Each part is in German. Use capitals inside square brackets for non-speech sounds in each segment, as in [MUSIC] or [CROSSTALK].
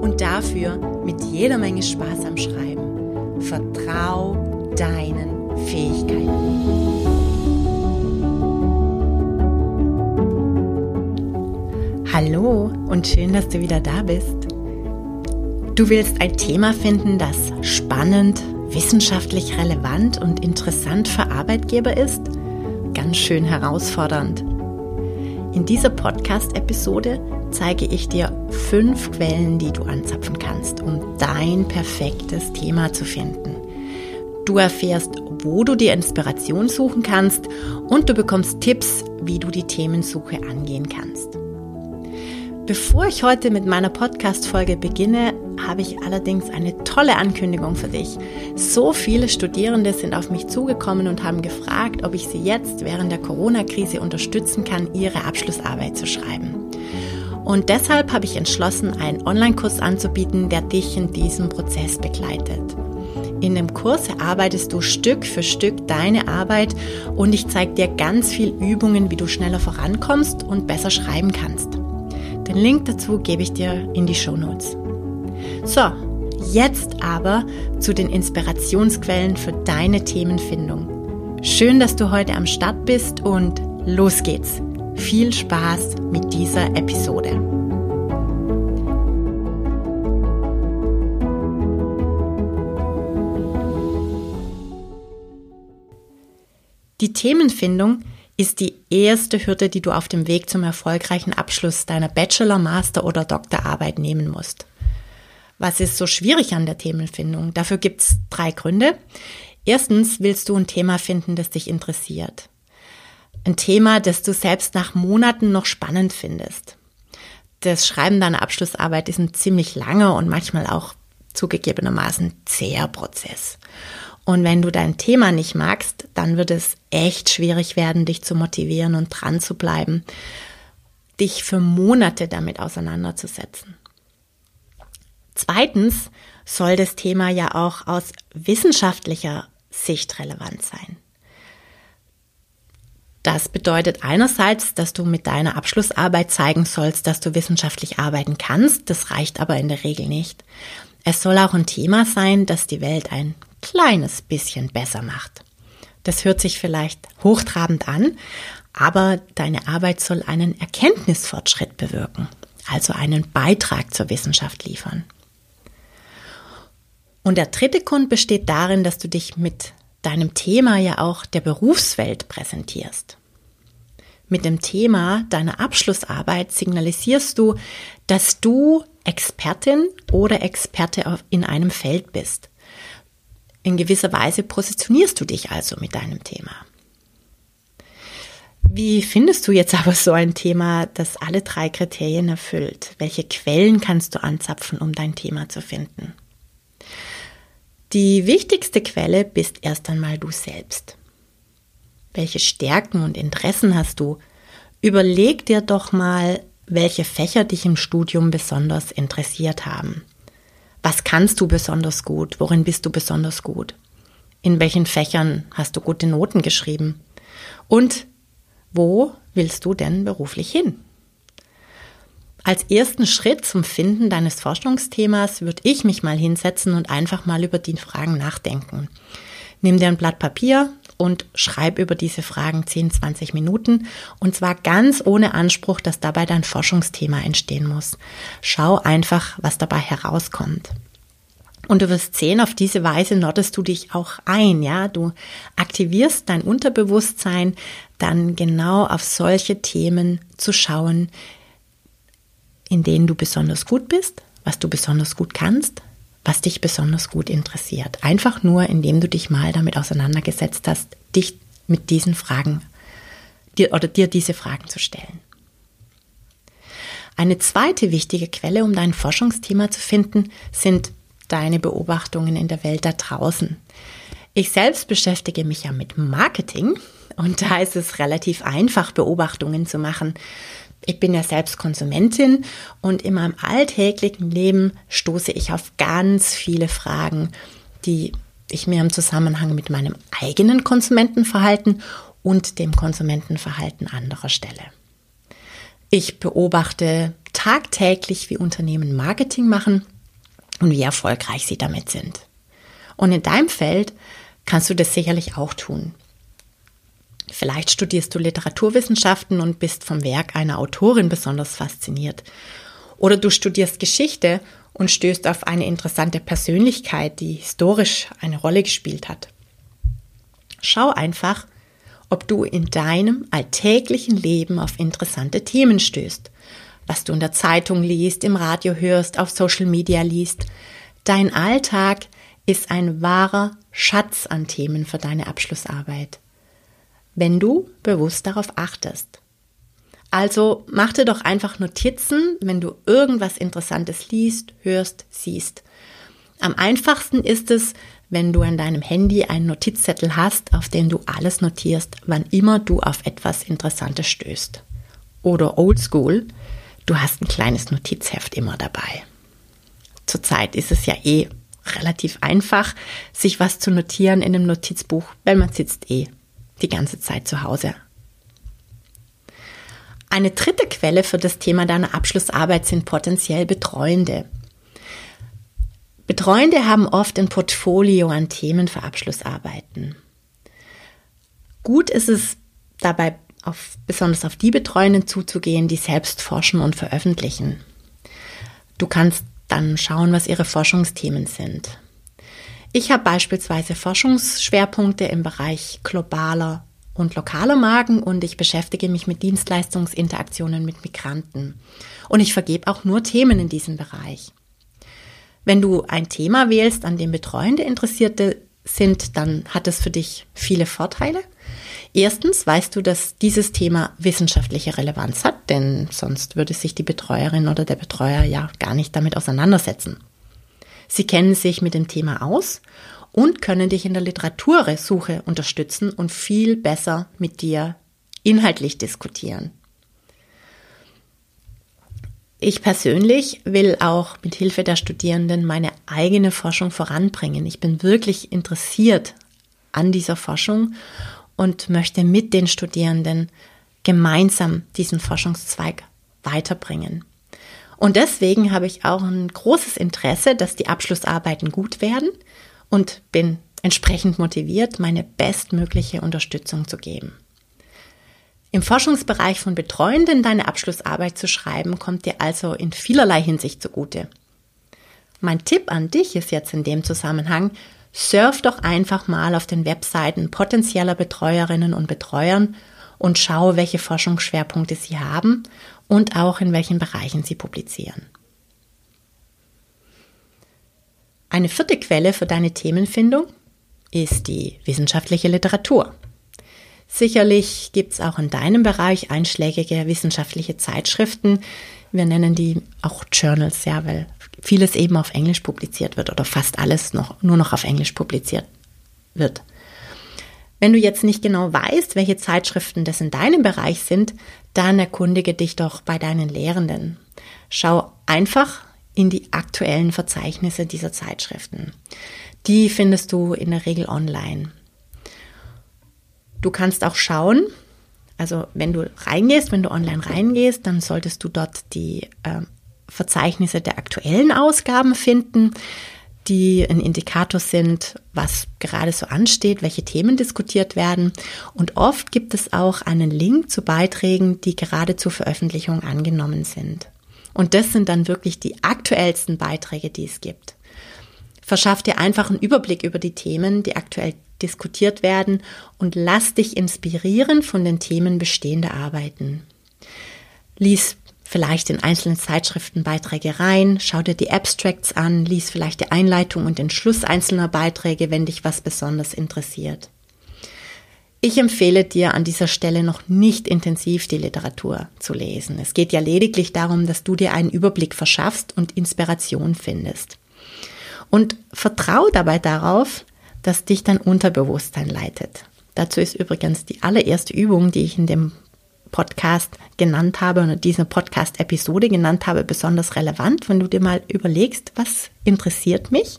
und dafür mit jeder Menge Spaß am Schreiben. Vertrau deinen Fähigkeiten. Hallo und schön, dass du wieder da bist. Du willst ein Thema finden, das spannend, wissenschaftlich relevant und interessant für Arbeitgeber ist? Ganz schön herausfordernd. In dieser Podcast-Episode zeige ich dir fünf Quellen, die du anzapfen kannst, um dein perfektes Thema zu finden. Du erfährst, wo du dir Inspiration suchen kannst und du bekommst Tipps, wie du die Themensuche angehen kannst. Bevor ich heute mit meiner Podcast-Folge beginne, habe ich allerdings eine tolle Ankündigung für dich. So viele Studierende sind auf mich zugekommen und haben gefragt, ob ich sie jetzt während der Corona-Krise unterstützen kann, ihre Abschlussarbeit zu schreiben. Und deshalb habe ich entschlossen, einen Online-Kurs anzubieten, der dich in diesem Prozess begleitet. In dem Kurs erarbeitest du Stück für Stück deine Arbeit und ich zeige dir ganz viel Übungen, wie du schneller vorankommst und besser schreiben kannst. Den Link dazu gebe ich dir in die Show Notes. So, jetzt aber zu den Inspirationsquellen für deine Themenfindung. Schön, dass du heute am Start bist und los geht's. Viel Spaß mit dieser Episode. Die Themenfindung ist die erste Hürde, die du auf dem Weg zum erfolgreichen Abschluss deiner Bachelor-, Master- oder Doktorarbeit nehmen musst. Was ist so schwierig an der Themenfindung? Dafür gibt es drei Gründe. Erstens willst du ein Thema finden, das dich interessiert. Ein Thema, das du selbst nach Monaten noch spannend findest. Das Schreiben deiner Abschlussarbeit ist ein ziemlich langer und manchmal auch zugegebenermaßen zäher Prozess. Und wenn du dein Thema nicht magst, dann wird es echt schwierig werden, dich zu motivieren und dran zu bleiben, dich für Monate damit auseinanderzusetzen. Zweitens soll das Thema ja auch aus wissenschaftlicher Sicht relevant sein. Das bedeutet einerseits, dass du mit deiner Abschlussarbeit zeigen sollst, dass du wissenschaftlich arbeiten kannst. Das reicht aber in der Regel nicht. Es soll auch ein Thema sein, das die Welt ein kleines bisschen besser macht. Das hört sich vielleicht hochtrabend an, aber deine Arbeit soll einen Erkenntnisfortschritt bewirken, also einen Beitrag zur Wissenschaft liefern. Und der dritte Grund besteht darin, dass du dich mit deinem Thema ja auch der Berufswelt präsentierst. Mit dem Thema deiner Abschlussarbeit signalisierst du, dass du Expertin oder Experte in einem Feld bist. In gewisser Weise positionierst du dich also mit deinem Thema. Wie findest du jetzt [LAUGHS] aber so ein Thema, das alle drei Kriterien erfüllt? Welche Quellen kannst du anzapfen, um dein Thema zu finden? Die wichtigste Quelle bist erst einmal du selbst. Welche Stärken und Interessen hast du? Überleg dir doch mal, welche Fächer dich im Studium besonders interessiert haben. Was kannst du besonders gut? Worin bist du besonders gut? In welchen Fächern hast du gute Noten geschrieben? Und wo willst du denn beruflich hin? Als ersten Schritt zum Finden deines Forschungsthemas würde ich mich mal hinsetzen und einfach mal über die Fragen nachdenken. Nimm dir ein Blatt Papier und schreib über diese Fragen 10, 20 Minuten und zwar ganz ohne Anspruch, dass dabei dein Forschungsthema entstehen muss. Schau einfach, was dabei herauskommt. Und du wirst sehen, auf diese Weise nottest du dich auch ein, ja. Du aktivierst dein Unterbewusstsein, dann genau auf solche Themen zu schauen, in denen du besonders gut bist, was du besonders gut kannst, was dich besonders gut interessiert. Einfach nur, indem du dich mal damit auseinandergesetzt hast, dich mit diesen Fragen dir, oder dir diese Fragen zu stellen. Eine zweite wichtige Quelle, um dein Forschungsthema zu finden, sind deine Beobachtungen in der Welt da draußen. Ich selbst beschäftige mich ja mit Marketing und da ist es relativ einfach, Beobachtungen zu machen. Ich bin ja selbst Konsumentin und in meinem alltäglichen Leben stoße ich auf ganz viele Fragen, die ich mir im Zusammenhang mit meinem eigenen Konsumentenverhalten und dem Konsumentenverhalten anderer stelle. Ich beobachte tagtäglich, wie Unternehmen Marketing machen und wie erfolgreich sie damit sind. Und in deinem Feld kannst du das sicherlich auch tun. Vielleicht studierst du Literaturwissenschaften und bist vom Werk einer Autorin besonders fasziniert. Oder du studierst Geschichte und stößt auf eine interessante Persönlichkeit, die historisch eine Rolle gespielt hat. Schau einfach, ob du in deinem alltäglichen Leben auf interessante Themen stößt, was du in der Zeitung liest, im Radio hörst, auf Social Media liest. Dein Alltag ist ein wahrer Schatz an Themen für deine Abschlussarbeit, wenn du bewusst darauf achtest. Also mach dir doch einfach Notizen, wenn du irgendwas Interessantes liest, hörst, siehst. Am einfachsten ist es, wenn du an deinem Handy einen Notizzettel hast, auf dem du alles notierst, wann immer du auf etwas Interessantes stößt. Oder oldschool, du hast ein kleines Notizheft immer dabei. Zurzeit ist es ja eh relativ einfach, sich was zu notieren in einem Notizbuch, weil man sitzt eh die ganze Zeit zu Hause. Eine dritte Quelle für das Thema deiner Abschlussarbeit sind potenziell Betreuende. Betreuende haben oft ein Portfolio an Themen für Abschlussarbeiten. Gut ist es dabei auf, besonders auf die Betreuenden zuzugehen, die selbst forschen und veröffentlichen. Du kannst dann schauen, was ihre Forschungsthemen sind. Ich habe beispielsweise Forschungsschwerpunkte im Bereich globaler und lokaler Marken und ich beschäftige mich mit Dienstleistungsinteraktionen mit Migranten. Und ich vergebe auch nur Themen in diesem Bereich. Wenn du ein Thema wählst, an dem Betreuende Interessierte sind, dann hat es für dich viele Vorteile. Erstens weißt du, dass dieses Thema wissenschaftliche Relevanz hat, denn sonst würde sich die Betreuerin oder der Betreuer ja gar nicht damit auseinandersetzen. Sie kennen sich mit dem Thema aus und können dich in der Literatursuche unterstützen und viel besser mit dir inhaltlich diskutieren. Ich persönlich will auch mit Hilfe der Studierenden meine eigene Forschung voranbringen. Ich bin wirklich interessiert an dieser Forschung und möchte mit den Studierenden gemeinsam diesen Forschungszweig weiterbringen. Und deswegen habe ich auch ein großes Interesse, dass die Abschlussarbeiten gut werden und bin entsprechend motiviert, meine bestmögliche Unterstützung zu geben. Im Forschungsbereich von Betreuenden deine Abschlussarbeit zu schreiben, kommt dir also in vielerlei Hinsicht zugute. Mein Tipp an dich ist jetzt in dem Zusammenhang, surf doch einfach mal auf den Webseiten potenzieller Betreuerinnen und Betreuern und schau, welche Forschungsschwerpunkte sie haben und auch in welchen Bereichen sie publizieren. Eine vierte Quelle für deine Themenfindung ist die wissenschaftliche Literatur. Sicherlich gibt es auch in deinem Bereich einschlägige wissenschaftliche Zeitschriften. Wir nennen die auch Journals, ja, weil vieles eben auf Englisch publiziert wird oder fast alles noch nur noch auf Englisch publiziert wird. Wenn du jetzt nicht genau weißt, welche Zeitschriften das in deinem Bereich sind, dann erkundige dich doch bei deinen Lehrenden. Schau einfach in die aktuellen Verzeichnisse dieser Zeitschriften. Die findest du in der Regel online. Du kannst auch schauen, also wenn du reingehst, wenn du online reingehst, dann solltest du dort die äh, Verzeichnisse der aktuellen Ausgaben finden, die ein Indikator sind, was gerade so ansteht, welche Themen diskutiert werden. Und oft gibt es auch einen Link zu Beiträgen, die gerade zur Veröffentlichung angenommen sind. Und das sind dann wirklich die aktuellsten Beiträge, die es gibt. Verschaff dir einfach einen Überblick über die Themen, die aktuell diskutiert werden und lass dich inspirieren von den Themen bestehender Arbeiten. Lies vielleicht in einzelnen Zeitschriftenbeiträge rein, schau dir die Abstracts an, lies vielleicht die Einleitung und den Schluss einzelner Beiträge, wenn dich was besonders interessiert. Ich empfehle dir an dieser Stelle noch nicht intensiv die Literatur zu lesen. Es geht ja lediglich darum, dass du dir einen Überblick verschaffst und Inspiration findest. Und vertraue dabei darauf, dass dich dein Unterbewusstsein leitet. Dazu ist übrigens die allererste Übung, die ich in dem Podcast genannt habe oder diese Podcast-Episode genannt habe, besonders relevant, wenn du dir mal überlegst, was interessiert mich,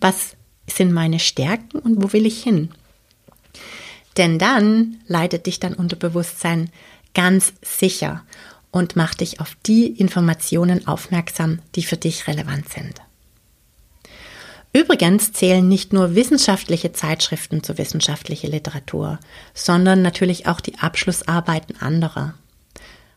was sind meine Stärken und wo will ich hin. Denn dann leitet dich dein Unterbewusstsein ganz sicher und macht dich auf die Informationen aufmerksam, die für dich relevant sind. Übrigens zählen nicht nur wissenschaftliche Zeitschriften zur wissenschaftlichen Literatur, sondern natürlich auch die Abschlussarbeiten anderer.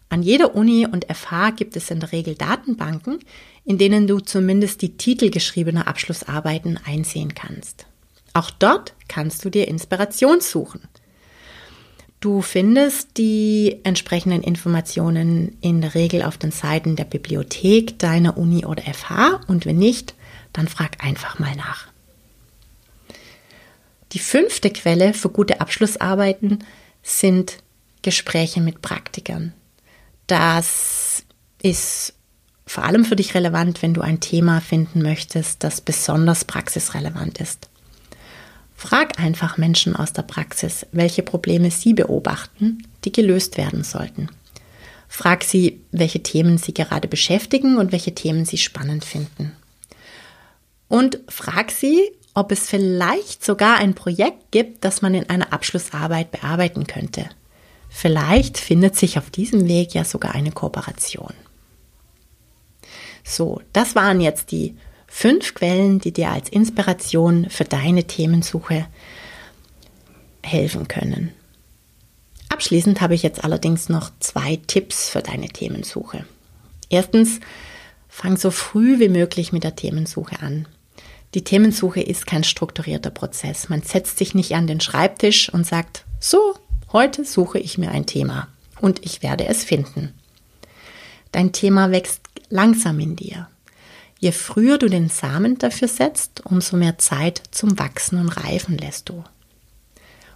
An jeder Uni und FH gibt es in der Regel Datenbanken, in denen du zumindest die Titel geschriebener Abschlussarbeiten einsehen kannst. Auch dort kannst du dir Inspiration suchen. Du findest die entsprechenden Informationen in der Regel auf den Seiten der Bibliothek deiner Uni oder FH und wenn nicht, dann frag einfach mal nach. Die fünfte Quelle für gute Abschlussarbeiten sind Gespräche mit Praktikern. Das ist vor allem für dich relevant, wenn du ein Thema finden möchtest, das besonders praxisrelevant ist. Frag einfach Menschen aus der Praxis, welche Probleme sie beobachten, die gelöst werden sollten. Frag sie, welche Themen sie gerade beschäftigen und welche Themen sie spannend finden und frag sie, ob es vielleicht sogar ein Projekt gibt, das man in einer Abschlussarbeit bearbeiten könnte. Vielleicht findet sich auf diesem Weg ja sogar eine Kooperation. So, das waren jetzt die fünf Quellen, die dir als Inspiration für deine Themensuche helfen können. Abschließend habe ich jetzt allerdings noch zwei Tipps für deine Themensuche. Erstens, fang so früh wie möglich mit der Themensuche an. Die Themensuche ist kein strukturierter Prozess. Man setzt sich nicht an den Schreibtisch und sagt, so, heute suche ich mir ein Thema und ich werde es finden. Dein Thema wächst langsam in dir. Je früher du den Samen dafür setzt, umso mehr Zeit zum Wachsen und Reifen lässt du.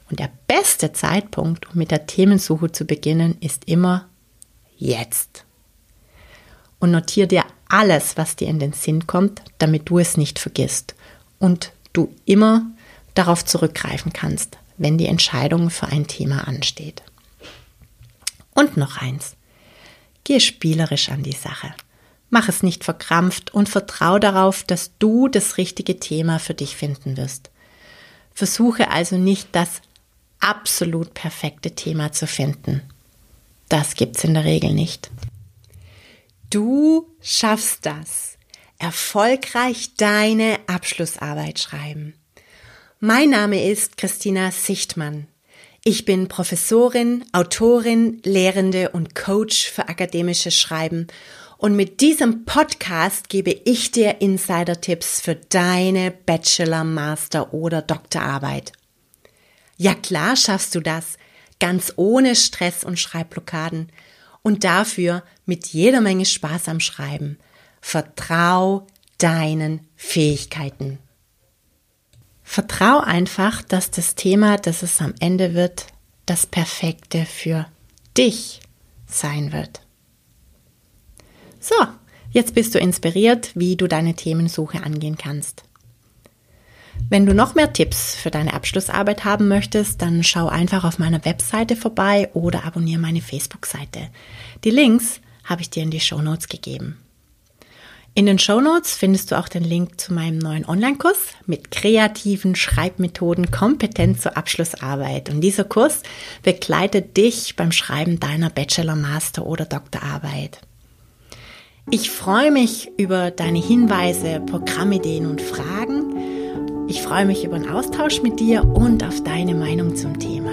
Und der beste Zeitpunkt, um mit der Themensuche zu beginnen, ist immer jetzt. Und notiere dir alles, was dir in den Sinn kommt, damit du es nicht vergisst und du immer darauf zurückgreifen kannst, wenn die Entscheidung für ein Thema ansteht. Und noch eins. Geh spielerisch an die Sache. Mach es nicht verkrampft und vertrau darauf, dass du das richtige Thema für dich finden wirst. Versuche also nicht das absolut perfekte Thema zu finden. Das gibt's in der Regel nicht. Du schaffst das. Erfolgreich deine Abschlussarbeit schreiben. Mein Name ist Christina Sichtmann. Ich bin Professorin, Autorin, Lehrende und Coach für akademisches Schreiben. Und mit diesem Podcast gebe ich dir Insider-Tipps für deine Bachelor, Master oder Doktorarbeit. Ja klar schaffst du das, ganz ohne Stress und Schreibblockaden und dafür mit jeder Menge Spaß am Schreiben. Vertrau deinen Fähigkeiten. Vertrau einfach, dass das Thema, das es am Ende wird, das Perfekte für dich sein wird. So, jetzt bist du inspiriert, wie du deine Themensuche angehen kannst. Wenn du noch mehr Tipps für deine Abschlussarbeit haben möchtest, dann schau einfach auf meiner Webseite vorbei oder abonniere meine Facebook-Seite. Die Links habe ich dir in die Show Notes gegeben. In den Show Notes findest du auch den Link zu meinem neuen Online-Kurs mit kreativen Schreibmethoden kompetent zur Abschlussarbeit. Und dieser Kurs begleitet dich beim Schreiben deiner Bachelor, Master oder Doktorarbeit. Ich freue mich über deine Hinweise, Programmideen und Fragen ich freue mich über einen Austausch mit dir und auf deine Meinung zum Thema.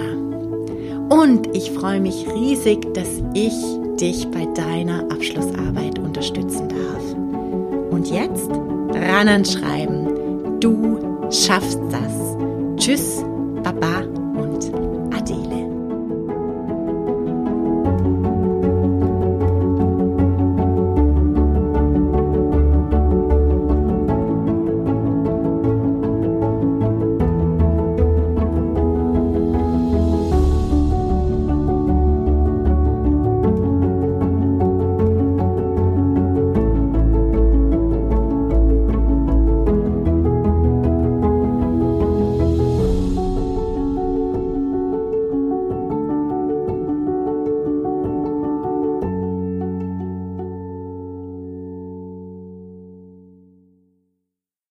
Und ich freue mich riesig, dass ich dich bei deiner Abschlussarbeit unterstützen darf. Und jetzt ran ans Schreiben. Du schaffst das. Tschüss, Baba